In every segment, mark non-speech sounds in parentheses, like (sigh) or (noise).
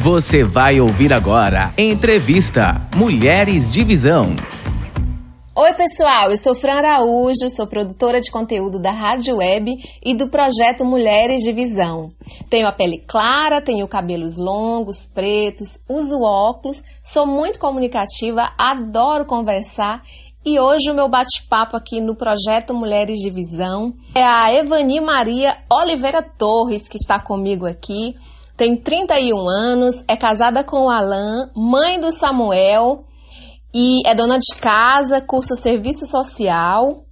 Você vai ouvir agora Entrevista Mulheres de Visão. Oi, pessoal, eu sou Fran Araújo, sou produtora de conteúdo da Rádio Web e do projeto Mulheres de Visão. Tenho a pele clara, tenho cabelos longos, pretos, uso óculos, sou muito comunicativa, adoro conversar e hoje o meu bate-papo aqui no projeto Mulheres de Visão é a Evani Maria Oliveira Torres, que está comigo aqui. Tem 31 anos, é casada com o Alan, mãe do Samuel e é dona de casa, cursa serviço social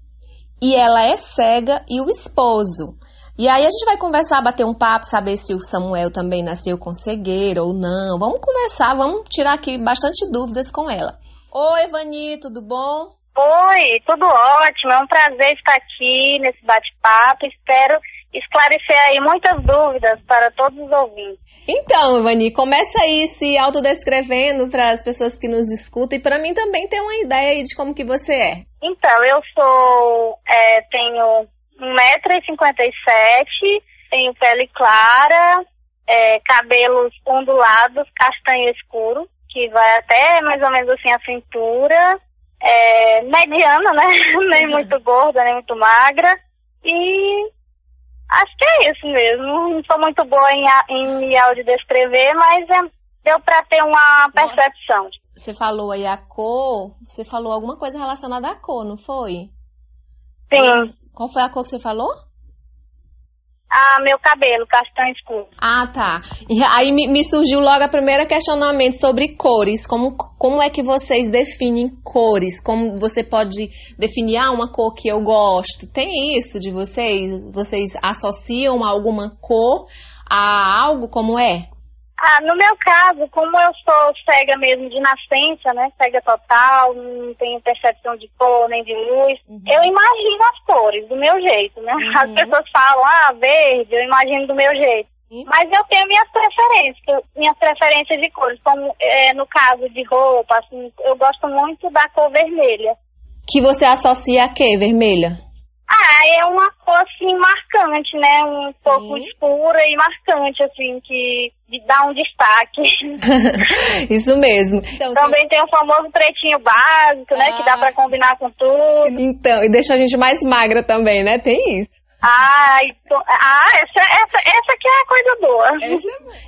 e ela é cega e o esposo. E aí a gente vai conversar, bater um papo, saber se o Samuel também nasceu com cegueira ou não. Vamos conversar, vamos tirar aqui bastante dúvidas com ela. Oi, Vani, tudo bom? Oi, tudo ótimo. É um prazer estar aqui nesse bate-papo. Espero esclarecer aí muitas dúvidas para todos os ouvintes. Então, Vani, começa aí se autodescrevendo para as pessoas que nos escutam e para mim também ter uma ideia aí de como que você é. Então, eu sou, é, tenho 1,57m, tenho pele clara, é, cabelos ondulados, castanho escuro, que vai até mais ou menos assim a cintura, é, mediana, né? (laughs) nem muito gorda, nem muito magra. E Acho que é isso mesmo. Não sou muito boa em, em me audiodescrever, mas é, deu para ter uma percepção. Você falou aí a cor, você falou alguma coisa relacionada à cor, não foi? Sim. Qual foi a cor que você falou? Ah, meu cabelo, castanho escuro. Ah, tá. Aí me, me, surgiu logo a primeira questionamento sobre cores. Como, como é que vocês definem cores? Como você pode definir ah, uma cor que eu gosto? Tem isso de vocês? Vocês associam alguma cor a algo como é? Ah, no meu caso, como eu sou cega mesmo de nascença, né? Cega total, não tenho percepção de cor nem de luz, uhum. eu imagino as cores do meu jeito, né? Uhum. As pessoas falam, ah, verde, eu imagino do meu jeito. Uhum. Mas eu tenho minhas preferências, minhas preferências de cores, como é, no caso de roupa, assim, eu gosto muito da cor vermelha. Que você associa a quê, vermelha? Ah, é uma cor assim marcante, né? Um Sim. pouco escura e marcante, assim, que dá um destaque. (laughs) Isso mesmo. Então, Também tem o famoso pretinho básico, ah. né? Que dá ah. para combinar com tudo. Então, e deixa a gente mais magra também, né? Tem isso. Ah, então, ah essa, essa, essa que é a coisa boa.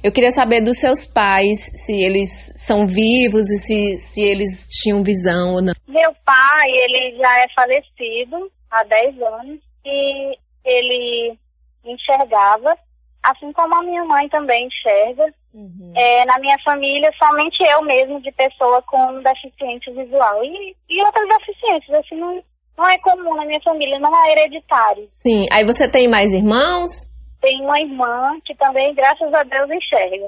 É Eu queria saber dos seus pais, se eles são vivos e se, se eles tinham visão ou não. Meu pai, ele já é falecido há 10 anos e ele enxergava, assim como a minha mãe também enxerga. Uhum. É, na minha família, somente eu mesmo de pessoa com deficiência visual. E, e outras deficiências, assim, não, não é comum na minha família, não é hereditário. Sim. Aí você tem mais irmãos? Tem uma irmã que também, graças a Deus, enxerga.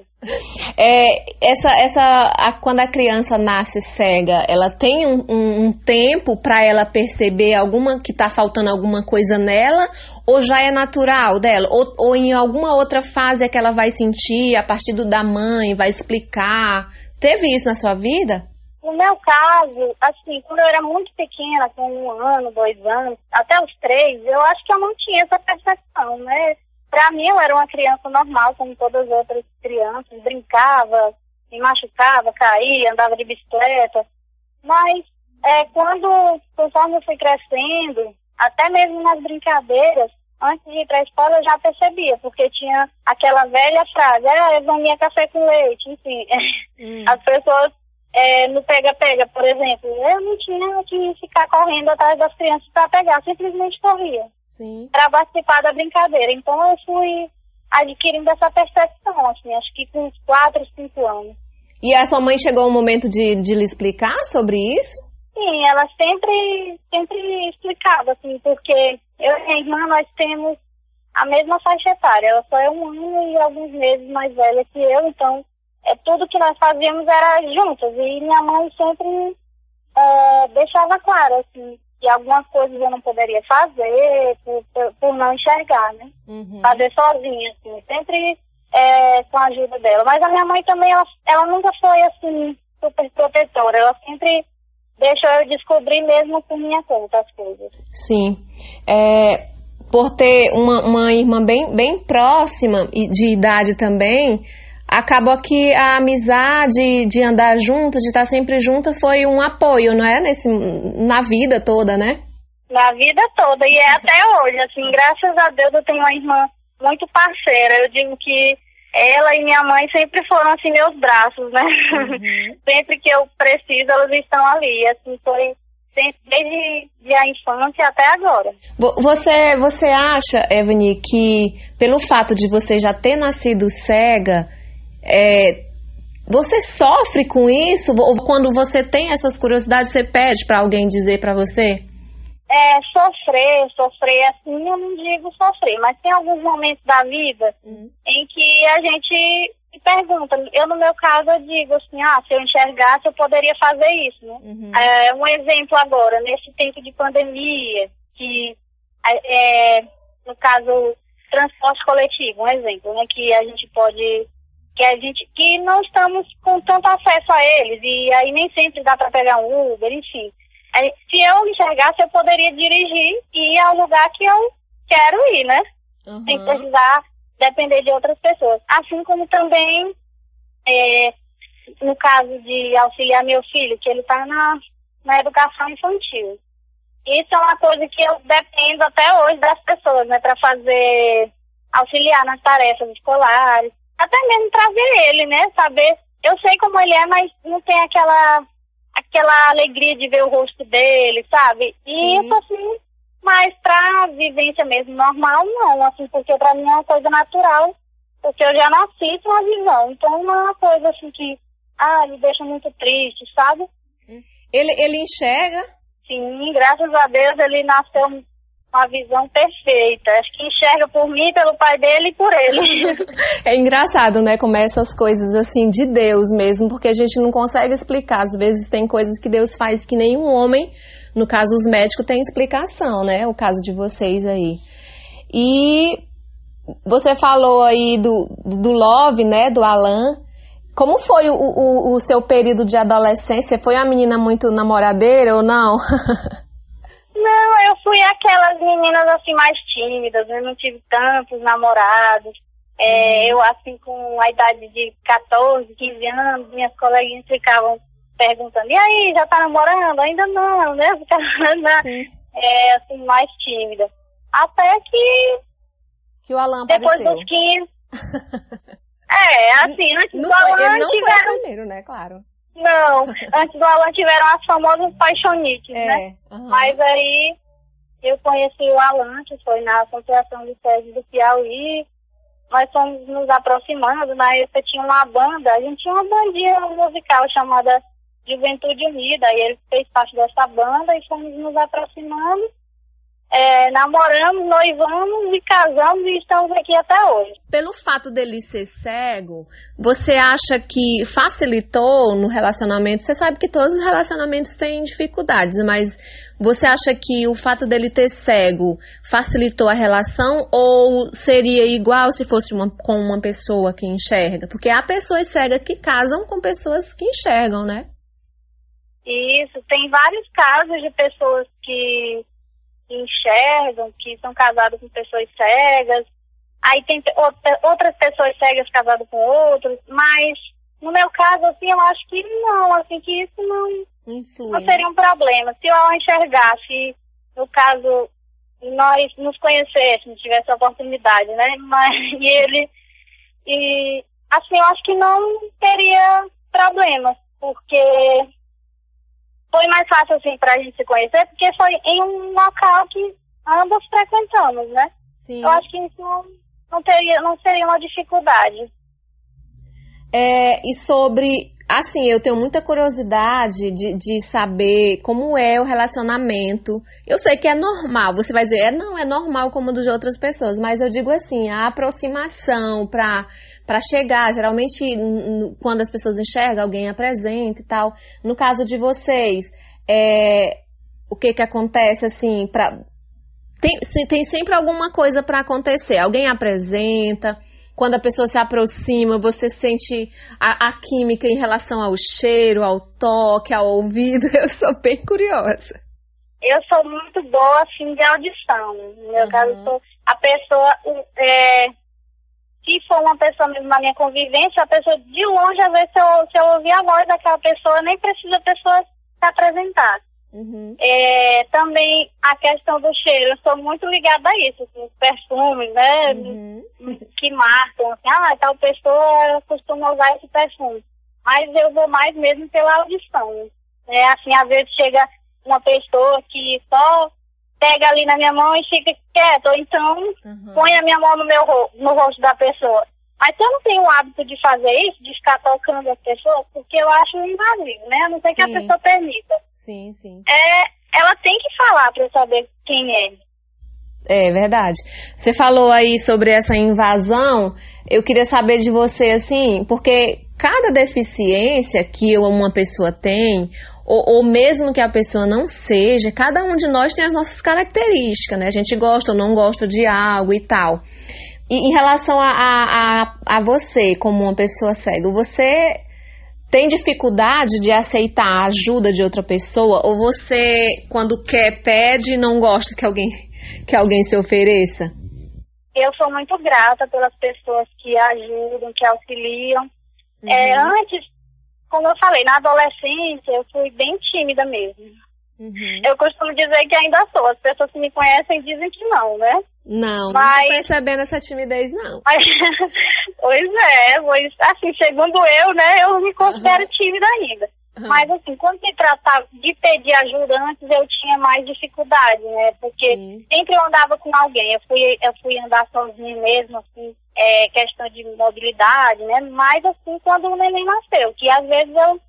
É, essa, essa, a, quando a criança nasce cega, ela tem um, um, um tempo para ela perceber alguma que está faltando alguma coisa nela, ou já é natural dela, ou, ou em alguma outra fase é que ela vai sentir a partir do da mãe, vai explicar. Teve isso na sua vida? No meu caso, assim, quando eu era muito pequena, com um ano, dois anos, até os três, eu acho que eu não tinha essa percepção, né? Para mim, eu era uma criança normal, como todas as outras crianças, brincava, me machucava, caía, andava de bicicleta. Mas é, quando, conforme eu fui crescendo, até mesmo nas brincadeiras, antes de ir para a escola eu já percebia, porque tinha aquela velha frase, ah, Evaninha café com leite, enfim. Hum. As pessoas é, no pega-pega, por exemplo, eu não tinha que ficar correndo atrás das crianças para pegar, simplesmente corria para participar da brincadeira. Então eu fui adquirindo essa percepção, assim, acho que com uns 4, 5 anos. E a sua mãe chegou um momento de, de lhe explicar sobre isso? Sim, ela sempre, sempre explicava, assim, porque eu e minha irmã, nós temos a mesma faixa etária. Ela só é um ano e alguns meses mais velha que eu, então é, tudo que nós fazíamos era juntas. E minha mãe sempre é, deixava claro, assim, que algumas coisas eu não poderia fazer por, por, por não enxergar, né? Uhum. Fazer sozinha, assim, sempre é, com a ajuda dela. Mas a minha mãe também, ela, ela nunca foi assim, super protetora. Ela sempre deixou eu descobrir mesmo por minha conta as coisas. Sim. É, por ter uma, uma irmã bem, bem próxima e de idade também, acabou que a amizade de andar junto, de estar sempre junto, foi um apoio, não é? Nesse, na vida toda, né? Na vida toda, e é até hoje, assim, graças a Deus eu tenho uma irmã muito parceira. Eu digo que ela e minha mãe sempre foram assim meus braços, né? Uhum. (laughs) sempre que eu preciso, elas estão ali. Assim foi desde a infância até agora. Você, você acha, Evany, que pelo fato de você já ter nascido cega, é, você sofre com isso? Ou quando você tem essas curiosidades, você pede para alguém dizer para você? É, sofrer, sofrer assim, eu não digo sofrer, mas tem alguns momentos da vida uhum. em que a gente pergunta. Eu, no meu caso, eu digo assim, ah, se eu enxergasse, eu poderia fazer isso, né? Uhum. É, um exemplo agora, nesse tempo de pandemia, que, é, no caso, transporte coletivo, um exemplo, né, que a gente pode que a gente que não estamos com tanto acesso a eles e aí nem sempre dá para pegar um Uber, enfim. Se eu enxergasse, eu poderia dirigir e ir ao lugar que eu quero ir, né? Uhum. Sem precisar depender de outras pessoas. Assim como também, é, no caso de auxiliar meu filho, que ele está na, na educação infantil. Isso é uma coisa que eu dependo até hoje das pessoas, né? Para fazer, auxiliar nas tarefas escolares. Até mesmo para ver ele, né? Saber, eu sei como ele é, mas não tem aquela aquela alegria de ver o rosto dele, sabe? E Sim. isso, assim, mas pra vivência mesmo normal, não, assim, porque pra mim é uma coisa natural, porque eu já nasci com a visão, então não é uma coisa assim que, ah, me deixa muito triste, sabe? Ele, ele enxerga? Sim, graças a Deus ele nasceu uma visão perfeita. Acho que enxerga por mim, pelo pai dele e por ele. (laughs) é engraçado, né? Como é essas coisas assim de Deus mesmo, porque a gente não consegue explicar. Às vezes tem coisas que Deus faz que nenhum homem, no caso os médicos, tem explicação, né? O caso de vocês aí. E você falou aí do, do Love, né? Do Alan. Como foi o, o, o seu período de adolescência? Foi uma menina muito namoradeira ou não? (laughs) Eu fui aquelas meninas assim mais tímidas, eu não tive tantos namorados. É, uhum. eu, assim, com a idade de 14, 15 anos, minhas coleguinhas ficavam perguntando, e aí, já tá namorando? Ainda não, né? (laughs) Ficava é, assim, mais tímida. Até que. Que o Alan Depois apareceu. dos (laughs) 15. é, assim, antes não do Alan. Ele não tiveram... foi o primeiro, né? Claro. Não, antes do Alan tiveram as famosas paixonites, é, né? Uhum. Mas aí eu conheci o Alan, que foi na Associação de Sede do Piauí. Nós fomos nos aproximando, na época tinha uma banda, a gente tinha uma bandinha musical chamada Juventude Unida, e ele fez parte dessa banda e fomos nos aproximando é, namoramos, noivamos e casamos e estamos aqui até hoje. Pelo fato dele ser cego, você acha que facilitou no relacionamento? Você sabe que todos os relacionamentos têm dificuldades, mas você acha que o fato dele ter cego facilitou a relação ou seria igual se fosse uma, com uma pessoa que enxerga? Porque há pessoas cegas que casam com pessoas que enxergam, né? Isso, tem vários casos de pessoas que que enxergam, que são casados com pessoas cegas. Aí tem outras pessoas cegas casadas com outros, mas no meu caso, assim, eu acho que não, assim, que isso não, não seria um problema. Se eu enxergasse, no caso, nós nos conhecêssemos, tivesse a oportunidade, né? Mas e (laughs) ele. E assim, eu acho que não teria problema, porque foi mais fácil, assim, pra gente se conhecer, porque foi em um local que ambos frequentamos, né? Sim. Eu acho que isso não, não, teria, não seria uma dificuldade. É, e sobre, assim, eu tenho muita curiosidade de, de saber como é o relacionamento. Eu sei que é normal, você vai dizer, é, não, é normal como dos de outras pessoas, mas eu digo assim, a aproximação para para chegar. Geralmente, quando as pessoas enxergam, alguém apresenta e tal. No caso de vocês, é, o que que acontece assim? Pra, tem, tem sempre alguma coisa para acontecer. Alguém apresenta. Quando a pessoa se aproxima, você sente a, a, química em relação ao cheiro, ao toque, ao ouvido. (laughs) Eu sou bem curiosa. Eu sou muito boa, assim, de audição. No meu uhum. caso, a pessoa é, se for uma pessoa mesmo na minha convivência, a pessoa de longe, às vezes, se eu, se eu ouvir a voz daquela pessoa, nem precisa a pessoa se apresentar. Uhum. É, também a questão do cheiro, eu sou muito ligada a isso, assim, os perfumes, né? Uhum. Que marcam, assim, ah, tal pessoa costuma usar esse perfume. Mas eu vou mais mesmo pela audição. É, assim, às vezes chega uma pessoa que só pega ali na minha mão e fica quieto, ou então uhum. põe a minha mão no meu no rosto da pessoa. Mas eu não tenho o hábito de fazer isso, de ficar tocando as pessoas, porque eu acho invasivo, né? A não ser que a pessoa permita. Sim, sim. É, ela tem que falar para eu saber quem é. É verdade. Você falou aí sobre essa invasão. Eu queria saber de você, assim, porque cada deficiência que uma pessoa tem, ou, ou, mesmo que a pessoa não seja, cada um de nós tem as nossas características, né? A gente gosta ou não gosta de algo e tal. E em relação a, a, a, você, como uma pessoa cega, você tem dificuldade de aceitar a ajuda de outra pessoa? Ou você, quando quer, pede e não gosta que alguém, que alguém se ofereça? Eu sou muito grata pelas pessoas que ajudam, que auxiliam. É, uhum. É, antes, como eu falei, na adolescência eu fui bem tímida mesmo. Uhum. Eu costumo dizer que ainda sou. As pessoas que me conhecem dizem que não, né? Não, Mas... não percebendo essa timidez, não. (laughs) Pois é, pois, assim, segundo eu, né, eu me considero uhum. tímida ainda. Uhum. Mas assim, quando se tratava de pedir ajuda, antes eu tinha mais dificuldade, né? Porque sempre eu andava com alguém. Eu fui, eu fui andar sozinha mesmo, assim, é, questão de mobilidade, né? Mas assim, quando o neném nasceu, que às vezes eu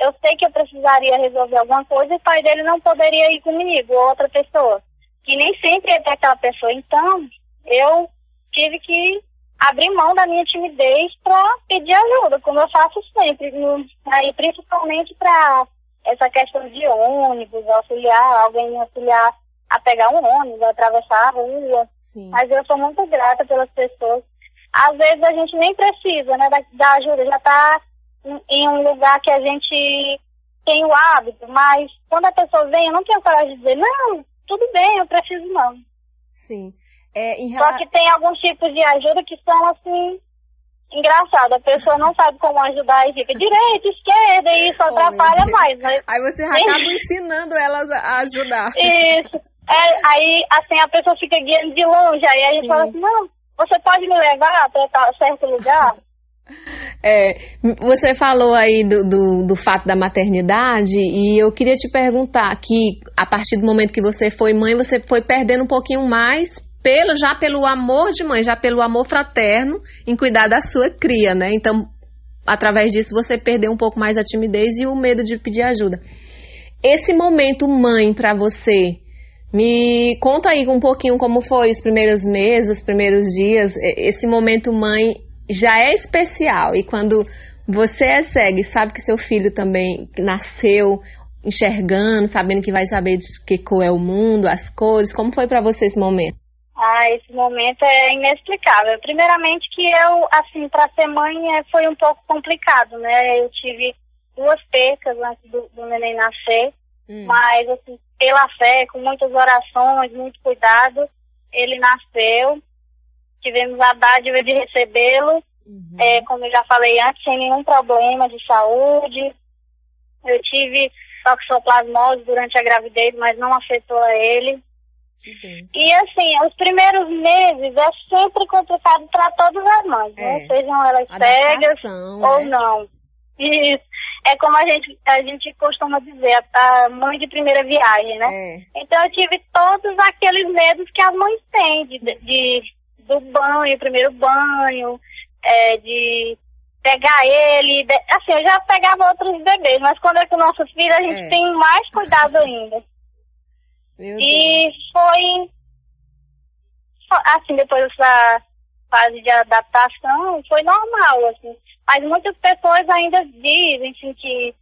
eu sei que eu precisaria resolver alguma coisa e o pai dele não poderia ir comigo, ou outra pessoa. Que nem sempre é aquela pessoa. Então, eu tive que abrir mão da minha timidez para pedir ajuda, como eu faço sempre. No, aí, principalmente para essa questão de ônibus, auxiliar, alguém me auxiliar a pegar um ônibus, a atravessar a rua. Sim. Mas eu sou muito grata pelas pessoas. Às vezes a gente nem precisa né, da, da ajuda, já está em um lugar que a gente tem o hábito, mas quando a pessoa vem, eu não tenho coragem de dizer, não, tudo bem, eu preciso não. Sim. É, em... Só que tem alguns tipos de ajuda que são assim, engraçado, a pessoa não sabe como ajudar e fica direita, esquerda, e isso atrapalha oh, mais. Mas... Aí você acaba ensinando elas a ajudar. Isso. É, aí assim a pessoa fica guiando de longe, aí a gente Sim. fala assim, não, você pode me levar para certo lugar? É, você falou aí do, do, do, fato da maternidade e eu queria te perguntar que a partir do momento que você foi mãe, você foi perdendo um pouquinho mais pelo já pelo amor de mãe, já pelo amor fraterno em cuidar da sua cria, né? Então, através disso você perdeu um pouco mais a timidez e o medo de pedir ajuda. Esse momento mãe para você, me conta aí um pouquinho como foi os primeiros meses, os primeiros dias, esse momento mãe já é especial. E quando você é cego e sabe que seu filho também nasceu enxergando, sabendo que vai saber de que cor é o mundo, as cores, como foi para você esse momento? Ah, esse momento é inexplicável. Primeiramente que eu, assim, para ser mãe é, foi um pouco complicado, né? Eu tive duas percas antes do, do neném nascer, hum. mas assim, pela fé, com muitas orações, muito cuidado, ele nasceu tivemos a dádiva de recebê-lo, uhum. é, como eu já falei antes, sem nenhum problema de saúde. Eu tive toxoplasmose durante a gravidez, mas não afetou a ele. E assim, os primeiros meses é sempre complicado para todas as mães, né? é. né? Sejam elas cegas ou né? não. Isso. É como a gente, a gente costuma dizer, a mãe de primeira viagem, né? É. Então eu tive todos aqueles medos que as mães têm de, de do banho, primeiro banho, é, de pegar ele. De, assim, eu já pegava outros bebês, mas quando é com nossos filhos a gente é. tem mais cuidado ainda. Meu e Deus. foi assim, depois dessa fase de adaptação, foi normal, assim. Mas muitas pessoas ainda dizem assim, que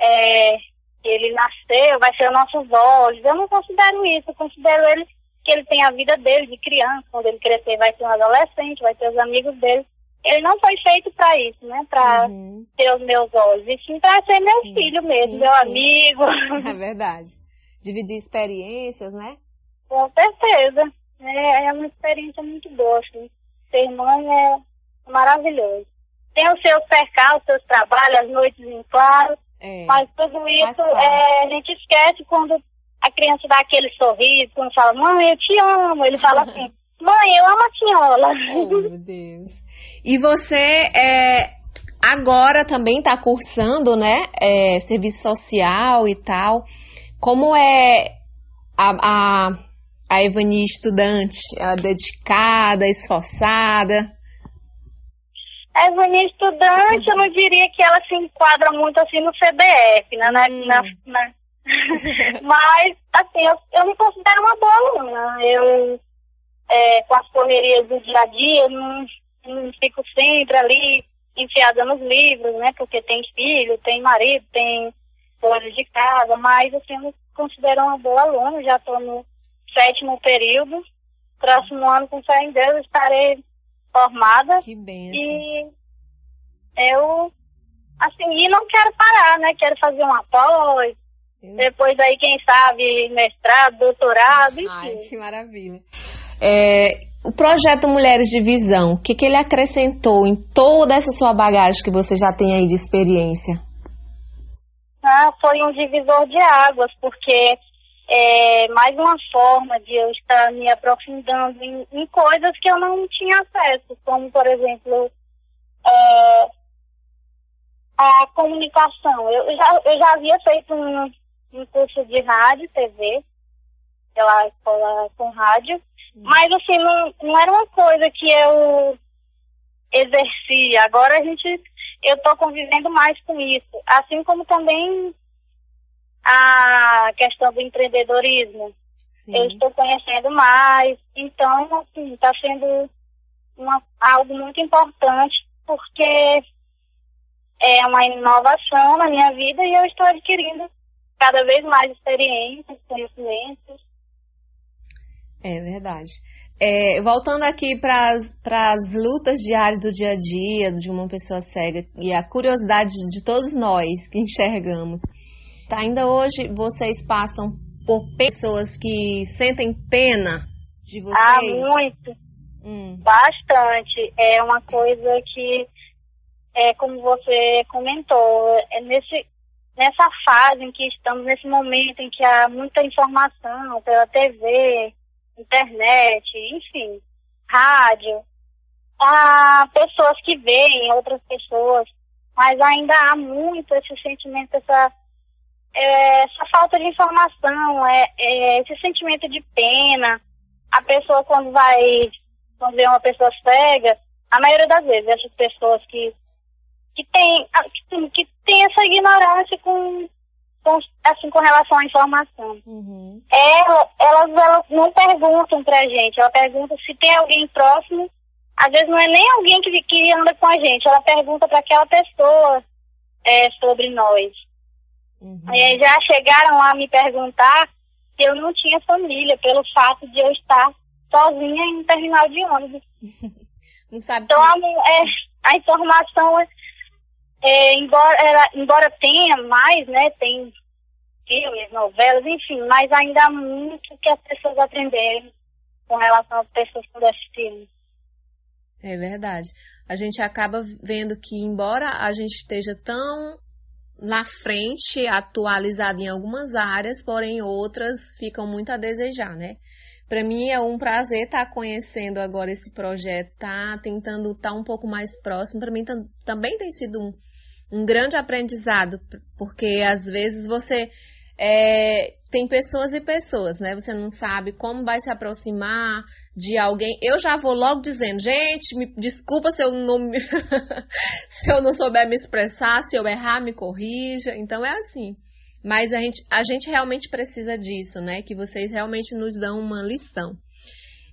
é, ele nasceu, vai ser nossos olhos. Eu não considero isso, eu considero ele que ele tem a vida dele de criança, quando ele crescer vai ser um adolescente, vai ter os amigos dele. Ele não foi feito para isso, né? Para uhum. ter os meus olhos, e sim para ser meu sim, filho mesmo, sim, meu sim. amigo. (laughs) É verdade. Dividir experiências, né? Com certeza. É, é uma experiência muito boa, assim. Ser mãe é maravilhoso. Tem os seus percalços, os seus trabalhos, as noites em claro, é, mas tudo isso é, a gente esquece quando a criança dá aquele sorriso, quando fala, mãe, eu te amo. Ele fala assim, (laughs) mãe, eu amo a senhora. Oh, meu Deus. E você é, agora também está cursando, né? É, serviço social e tal. Como é a, a, a estudante? Ela é dedicada, esforçada? A Evani estudante, eu não diria que ela se enquadra muito assim no CDF, né? Na, hum. na, na... (laughs) Mas, assim, eu, eu me considero uma boa aluna. Eu, é, com as correrias do dia a dia, não, não fico sempre ali enfiada nos livros, né? Porque tem filho, tem marido, tem coisas de casa, mas assim, eu me considero uma boa aluna, já estou no sétimo período. Próximo ano, com fé em Deus, estarei formada. Que bem. E eu, assim, e não quero parar, né? Quero fazer uma pós, eu... depois aí, quem sabe, mestrado, doutorado, enfim. Ai, que maravilha. É, o projeto Mulheres de Visão, o que, que ele acrescentou em toda essa sua bagagem que você já tem aí de experiência? Foi um divisor de águas, porque é mais uma forma de eu estar me aprofundando em, em coisas que eu não tinha acesso, como, por exemplo, é, a comunicação. Eu já, eu já havia feito um, um curso de rádio, TV, pela escola com rádio, mas, assim, não, não era uma coisa que eu exercia. Agora a gente, eu estou convivendo mais com isso. Assim como também a questão do empreendedorismo. Sim. Eu estou conhecendo mais. Então, assim, está sendo uma, algo muito importante, porque é uma inovação na minha vida e eu estou adquirindo cada vez mais experiências, conhecimentos. É verdade. É, voltando aqui para as lutas diárias do dia a dia de uma pessoa cega e a curiosidade de todos nós que enxergamos. Tá, ainda hoje vocês passam por pessoas que sentem pena de vocês? Ah, muito. Hum. Bastante. É uma coisa que, é como você comentou, é nesse, nessa fase em que estamos, nesse momento em que há muita informação pela TV, internet, enfim, rádio, há pessoas que veem outras pessoas, mas ainda há muito esse sentimento, essa, é, essa falta de informação, é, é, esse sentimento de pena. A pessoa quando vai, quando vê uma pessoa cega, a maioria das vezes, essas pessoas que, que tem, que, que tem essa ignorância com com, assim, com relação à informação. Uhum. Ela, elas, elas não perguntam pra gente, ela pergunta se tem alguém próximo, às vezes não é nem alguém que, que anda com a gente, ela pergunta para aquela pessoa é, sobre nós. Uhum. E já chegaram a me perguntar se eu não tinha família, pelo fato de eu estar sozinha em um terminal de ônibus. (laughs) não sabe então, a, é, a informação é, embora, era, embora tenha mais, né, tem filmes, novelas, enfim, mas ainda há muito que as pessoas aprenderem com relação às pessoas com deficiência. É verdade. A gente acaba vendo que, embora a gente esteja tão na frente, atualizado em algumas áreas, porém outras ficam muito a desejar, né? Para mim é um prazer estar tá conhecendo agora esse projeto, tá tentando estar tá um pouco mais próximo. Para mim também tem sido um, um grande aprendizado, porque às vezes você é, tem pessoas e pessoas, né? Você não sabe como vai se aproximar de alguém. Eu já vou logo dizendo, gente, me desculpa se eu não (laughs) se eu não souber me expressar, se eu errar, me corrija. Então é assim. Mas a gente, a gente realmente precisa disso, né? Que vocês realmente nos dão uma lição.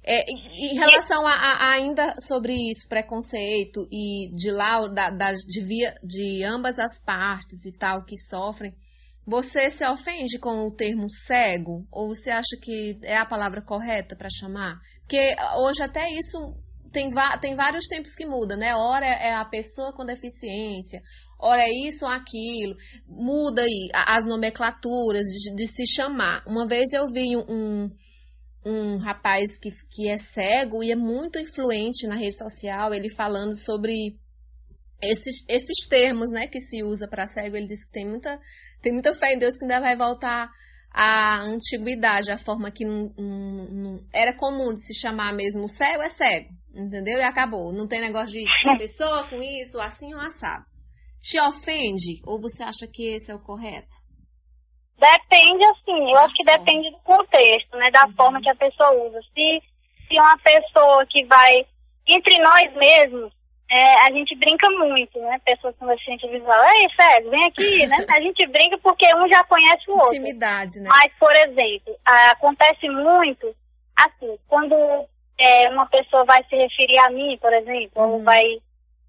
É, em relação a, a, ainda sobre isso, preconceito e de lá, da, da, de, via, de ambas as partes e tal que sofrem, você se ofende com o termo cego? Ou você acha que é a palavra correta para chamar? Porque hoje até isso tem, tem vários tempos que muda, né? Ora é a pessoa com deficiência, ora é isso ou aquilo. Muda aí as nomenclaturas de, de se chamar. Uma vez eu vi um, um rapaz que, que é cego e é muito influente na rede social, ele falando sobre esses, esses termos, né, que se usa para cego. Ele disse que tem muita, tem muita fé em Deus que ainda vai voltar à antiguidade, a forma que não, não, não, era comum de se chamar mesmo cego é cego, entendeu? E acabou. Não tem negócio de (laughs) pessoa com isso, assim ou assado. Te ofende ou você acha que esse é o correto? Depende, assim, eu acho que depende do contexto, né? Da uhum. forma que a pessoa usa. Se, se uma pessoa que vai, entre nós mesmos, é, a gente brinca muito, né? Pessoas com deficiência visual. Ei, Fred, vem aqui, né? (laughs) A gente brinca porque um já conhece o outro. Intimidade, né? Mas, por exemplo, acontece muito, assim, quando é, uma pessoa vai se referir a mim, por exemplo, uhum. ou vai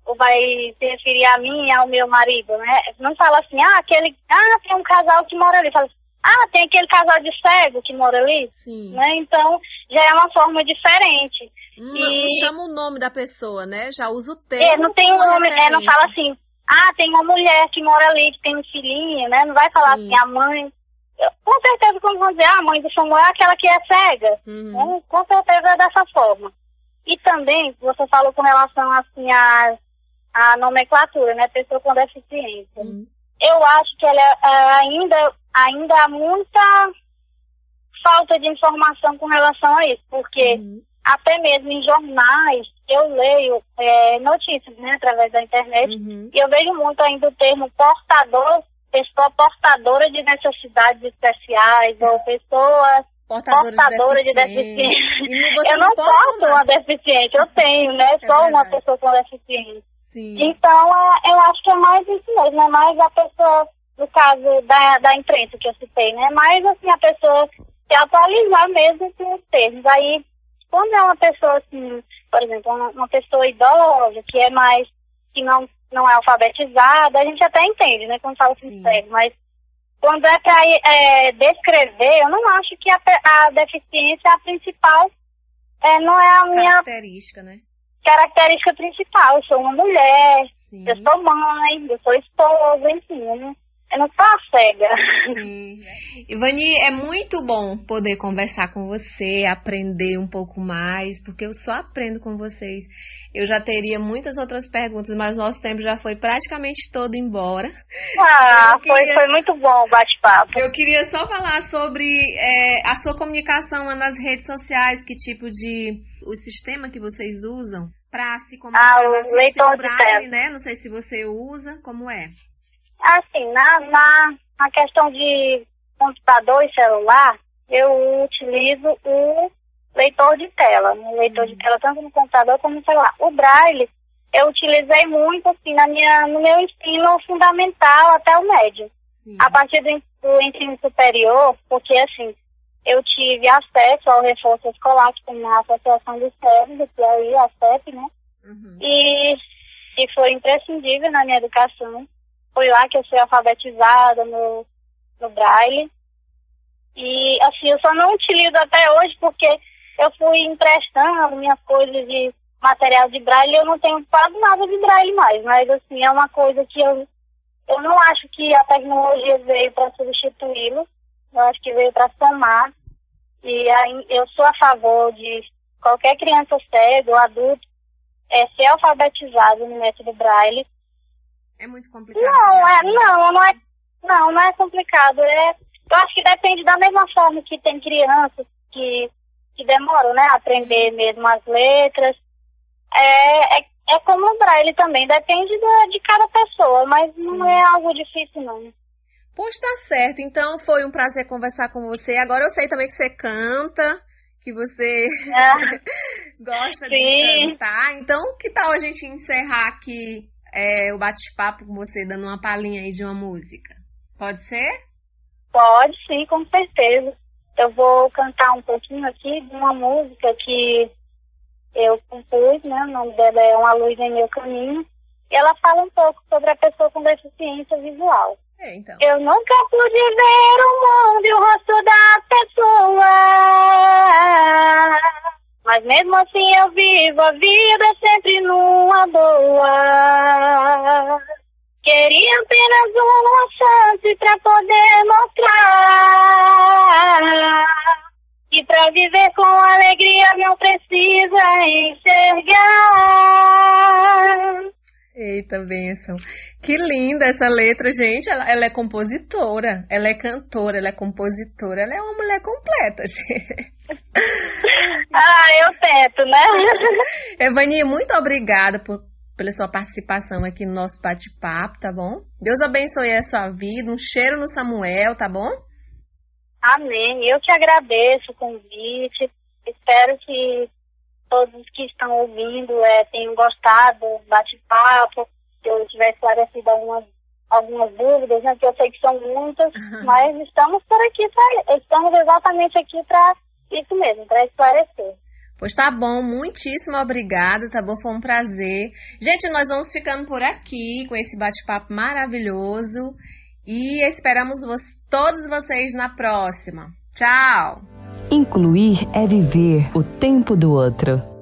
ou vai se referir a mim e ao meu marido, né? Não fala assim, ah, aquele, ah, tem um casal que mora ali. Fala, ah, tem aquele casal de cego que mora ali. Sim. Né? Então, já é uma forma diferente. Não, e... não chama o nome da pessoa, né? Já usa o termo. É, não tem o nome, é, não fala assim, ah, tem uma mulher que mora ali, que tem um filhinho, né? Não vai falar Sim. assim, a mãe. Eu, com certeza, quando vão dizer, ah, a mãe do Samuel é aquela que é cega. Uhum. Né? Com certeza é dessa forma. E também, você falou com relação, assim, às a nomenclatura, né? Pessoa com deficiência. Uhum. Eu acho que ela é, ainda, ainda há muita falta de informação com relação a isso, porque uhum. até mesmo em jornais eu leio é, notícias, né, através da internet, uhum. e eu vejo muito ainda o termo portador, pessoa portadora de necessidades especiais, ou pessoas portadora de deficiência. Eu não posso uma deficiente, eu tenho, né? É Sou uma pessoa com deficiência. Sim. Então, é, eu acho que é mais isso mesmo, é mais a pessoa, no caso da, da imprensa que eu citei, né? Mais assim, a pessoa se atualizar mesmo com os termos. Aí, quando é uma pessoa assim, por exemplo, uma, uma pessoa idosa, que é mais, que não, não é alfabetizada, a gente até entende, né? Quando fala assim, cego, mas quando é para é, descrever, eu não acho que a, a deficiência a principal é, não é a minha característica, né? Característica principal. Eu sou uma mulher, Sim. eu sou mãe, eu sou esposa, enfim, eu não, eu não sou cega. Sim. Ivani, é muito bom poder conversar com você, aprender um pouco mais, porque eu só aprendo com vocês. Eu já teria muitas outras perguntas, mas nosso tempo já foi praticamente todo embora. Ah, queria... foi, foi muito bom o bate-papo. Eu queria só falar sobre é, a sua comunicação nas redes sociais, que tipo de o sistema que vocês usam para se comunicar ah, nas redes braille, né? Não sei se você usa, como é? Assim, na, na, na questão de computador e celular, eu utilizo o leitor de tela, o leitor de uhum. tela tanto no computador como no celular. O braille eu utilizei muito assim na minha, no meu ensino fundamental até o médio. Sim. A partir do, do ensino superior, porque assim, eu tive acesso ao reforço escolar, que tem a Associação dos Cegos, que é a CEP, né? Uhum. E, e foi imprescindível na minha educação. Foi lá que eu fui alfabetizada no, no Braille. E, assim, eu só não utilizo até hoje porque eu fui emprestando minhas coisas de material de Braille e eu não tenho quase nada de Braille mais. Mas, assim, é uma coisa que eu, eu não acho que a tecnologia veio para substituí-lo eu acho que veio para somar. E aí, eu sou a favor de qualquer criança cega ou adulto é, ser alfabetizado no método Braille. É muito complicado. Não, é, não, não é, não, não é complicado. É, eu acho que depende da mesma forma que tem crianças que, que demoram, né, a aprender Sim. mesmo as letras. É, é, é como o Braille também, depende de, de cada pessoa, mas Sim. não é algo difícil não. Pois tá certo. Então foi um prazer conversar com você. Agora eu sei também que você canta, que você (laughs) (laughs) gosta Sim. de cantar. Então, que tal a gente encerrar aqui é, o bate-papo com você, dando uma palhinha aí de uma música? Pode ser? Pode, sim, com certeza. Eu vou cantar um pouquinho aqui de uma música que eu compus, né? O nome dela é Uma Luz em Meu Caminho. E ela fala um pouco sobre a pessoa com deficiência visual. É, então. Eu nunca pude ver o mundo e o rosto da pessoa. Mas mesmo assim eu vivo a vida sempre numa boa. Queria apenas uma chance pra poder mostrar que pra viver com alegria não precisa enxergar. Eita, benção. Que linda essa letra, gente. Ela, ela, é compositora, ela é cantora, ela é compositora, ela é uma mulher completa, (laughs) gente. ah, eu tento, né? (laughs) Evani, muito obrigada por, pela sua participação aqui no nosso bate-papo, tá bom? Deus abençoe a sua vida, um cheiro no Samuel, tá bom? Amém. Eu que agradeço o convite. Espero que todos que estão ouvindo é, tenham gostado do bate-papo, que eu tiver esclarecido algumas, algumas dúvidas, né, que eu sei que são muitas, mas estamos por aqui, pra, estamos exatamente aqui para isso mesmo, para esclarecer. Pois tá bom, muitíssimo obrigada, tá bom? Foi um prazer. Gente, nós vamos ficando por aqui com esse bate-papo maravilhoso e esperamos todos vocês na próxima. Tchau! Incluir é viver o tempo do outro.